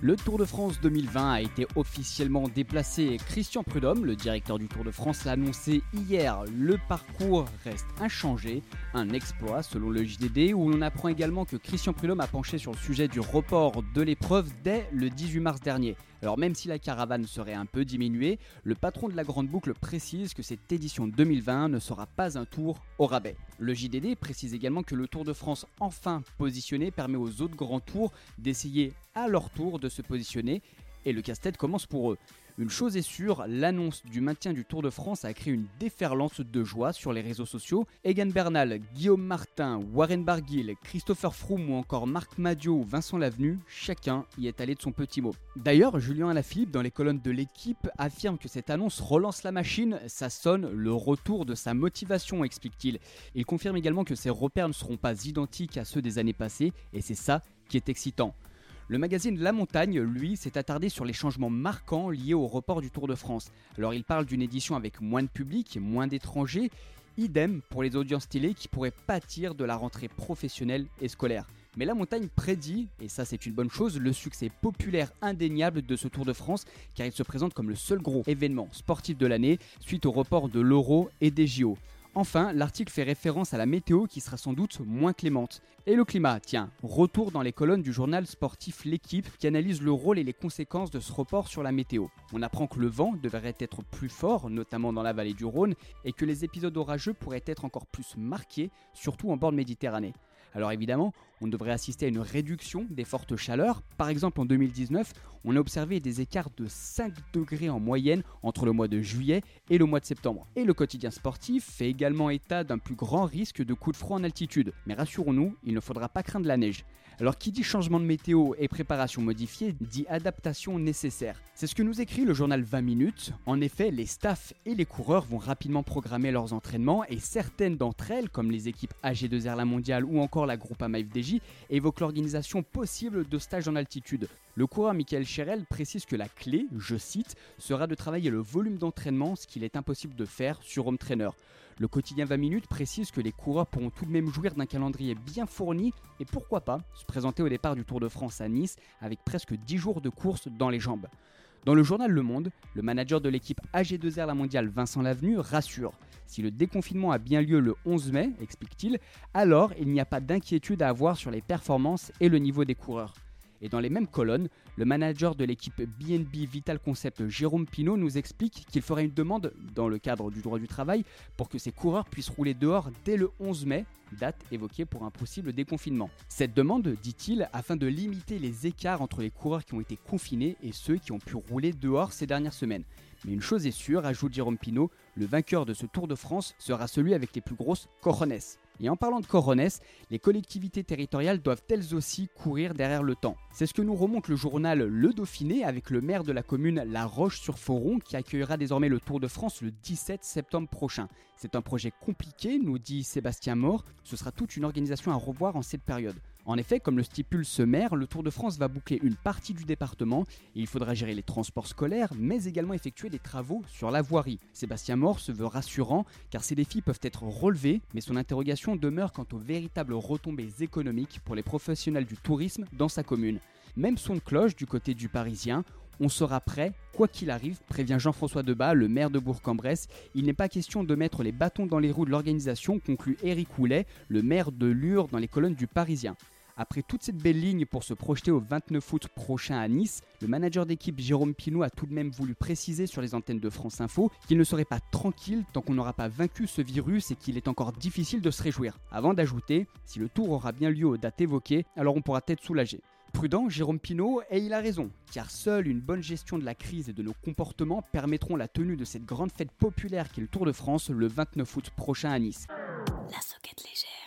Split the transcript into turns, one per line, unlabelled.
Le Tour de France 2020 a été officiellement déplacé. Christian Prudhomme, le directeur du Tour de France, l'a annoncé hier. Le parcours reste inchangé, un exploit selon le JDD, où l'on apprend également que Christian Prudhomme a penché sur le sujet du report de l'épreuve dès le 18 mars dernier. Alors même si la caravane serait un peu diminuée, le patron de la Grande Boucle précise que cette édition 2020 ne sera pas un tour au rabais. Le JDD précise également que le Tour de France enfin positionné permet aux autres grands tours d'essayer à leur tour de se positionner et le casse-tête commence pour eux. Une chose est sûre, l'annonce du maintien du Tour de France a créé une déferlance de joie sur les réseaux sociaux. Egan Bernal, Guillaume Martin, Warren Barguil, Christopher Froome ou encore Marc Madio ou Vincent Lavenu, chacun y est allé de son petit mot. D'ailleurs, Julien Alaphilippe, dans les colonnes de l'équipe, affirme que cette annonce relance la machine, ça sonne le retour de sa motivation, explique-t-il. Il confirme également que ses repères ne seront pas identiques à ceux des années passées, et c'est ça qui est excitant. Le magazine La Montagne, lui, s'est attardé sur les changements marquants liés au report du Tour de France. Alors il parle d'une édition avec moins de public, moins d'étrangers, idem pour les audiences télé qui pourraient pâtir de la rentrée professionnelle et scolaire. Mais la montagne prédit, et ça c'est une bonne chose, le succès populaire indéniable de ce Tour de France, car il se présente comme le seul gros événement sportif de l'année suite au report de l'Euro et des JO. Enfin, l'article fait référence à la météo qui sera sans doute moins clémente. Et le climat, tiens, retour dans les colonnes du journal sportif L'équipe qui analyse le rôle et les conséquences de ce report sur la météo. On apprend que le vent devrait être plus fort, notamment dans la vallée du Rhône, et que les épisodes orageux pourraient être encore plus marqués, surtout en bord de Méditerranée. Alors évidemment, on devrait assister à une réduction des fortes chaleurs. Par exemple, en 2019, on a observé des écarts de 5 degrés en moyenne entre le mois de juillet et le mois de septembre. Et le quotidien sportif fait également état d'un plus grand risque de coups de froid en altitude. Mais rassurons-nous, il ne faudra pas craindre la neige. Alors qui dit changement de météo et préparation modifiée dit adaptation nécessaire. C'est ce que nous écrit le journal 20 minutes. En effet, les staffs et les coureurs vont rapidement programmer leurs entraînements et certaines d'entre elles, comme les équipes AG2R La Mondiale ou encore la Groupama FDJ, évoquent l'organisation possible de stages en altitude. Le coureur Michael Cherel précise que la clé, je cite, sera de travailler le volume d'entraînement, ce qu'il est impossible de faire sur Home Trainer. Le quotidien 20 minutes précise que les coureurs pourront tout de même jouir d'un calendrier bien fourni et pourquoi pas se présenter au départ du Tour de France à Nice avec presque 10 jours de course dans les jambes. Dans le journal Le Monde, le manager de l'équipe AG2R La Mondiale Vincent Lavenu rassure. Si le déconfinement a bien lieu le 11 mai, explique-t-il, alors il n'y a pas d'inquiétude à avoir sur les performances et le niveau des coureurs. Et dans les mêmes colonnes, le manager de l'équipe BNB Vital Concept Jérôme Pinault nous explique qu'il ferait une demande dans le cadre du droit du travail pour que ses coureurs puissent rouler dehors dès le 11 mai, date évoquée pour un possible déconfinement. Cette demande, dit-il, afin de limiter les écarts entre les coureurs qui ont été confinés et ceux qui ont pu rouler dehors ces dernières semaines. Mais une chose est sûre, ajoute Jérôme Pinault, le vainqueur de ce Tour de France sera celui avec les plus grosses corones. Et en parlant de corones, les collectivités territoriales doivent elles aussi courir derrière le temps. C'est ce que nous remonte le journal Le Dauphiné avec le maire de la commune La Roche-sur-Foron qui accueillera désormais le Tour de France le 17 septembre prochain. C'est un projet compliqué, nous dit Sébastien Mort. Ce sera toute une organisation à revoir en cette période. En effet, comme le stipule ce maire, le Tour de France va boucler une partie du département et il faudra gérer les transports scolaires, mais également effectuer des travaux sur la voirie. Sébastien Mort se veut rassurant car ces défis peuvent être relevés, mais son interrogation demeure quant aux véritables retombées économiques pour les professionnels du tourisme dans sa commune. Même son de cloche du côté du Parisien, on sera prêt, quoi qu'il arrive, prévient Jean-François Debat, le maire de Bourg-en-Bresse. Il n'est pas question de mettre les bâtons dans les roues de l'organisation, conclut Éric Houlet, le maire de Lure dans les colonnes du Parisien. Après toute cette belle ligne pour se projeter au 29 août prochain à Nice, le manager d'équipe Jérôme Pinault a tout de même voulu préciser sur les antennes de France Info qu'il ne serait pas tranquille tant qu'on n'aura pas vaincu ce virus et qu'il est encore difficile de se réjouir. Avant d'ajouter, si le tour aura bien lieu aux dates évoquées, alors on pourra être soulagé. Prudent, Jérôme Pinault, et il a raison, car seule une bonne gestion de la crise et de nos comportements permettront la tenue de cette grande fête populaire qu'est le Tour de France le 29 août prochain à Nice. La soquette légère.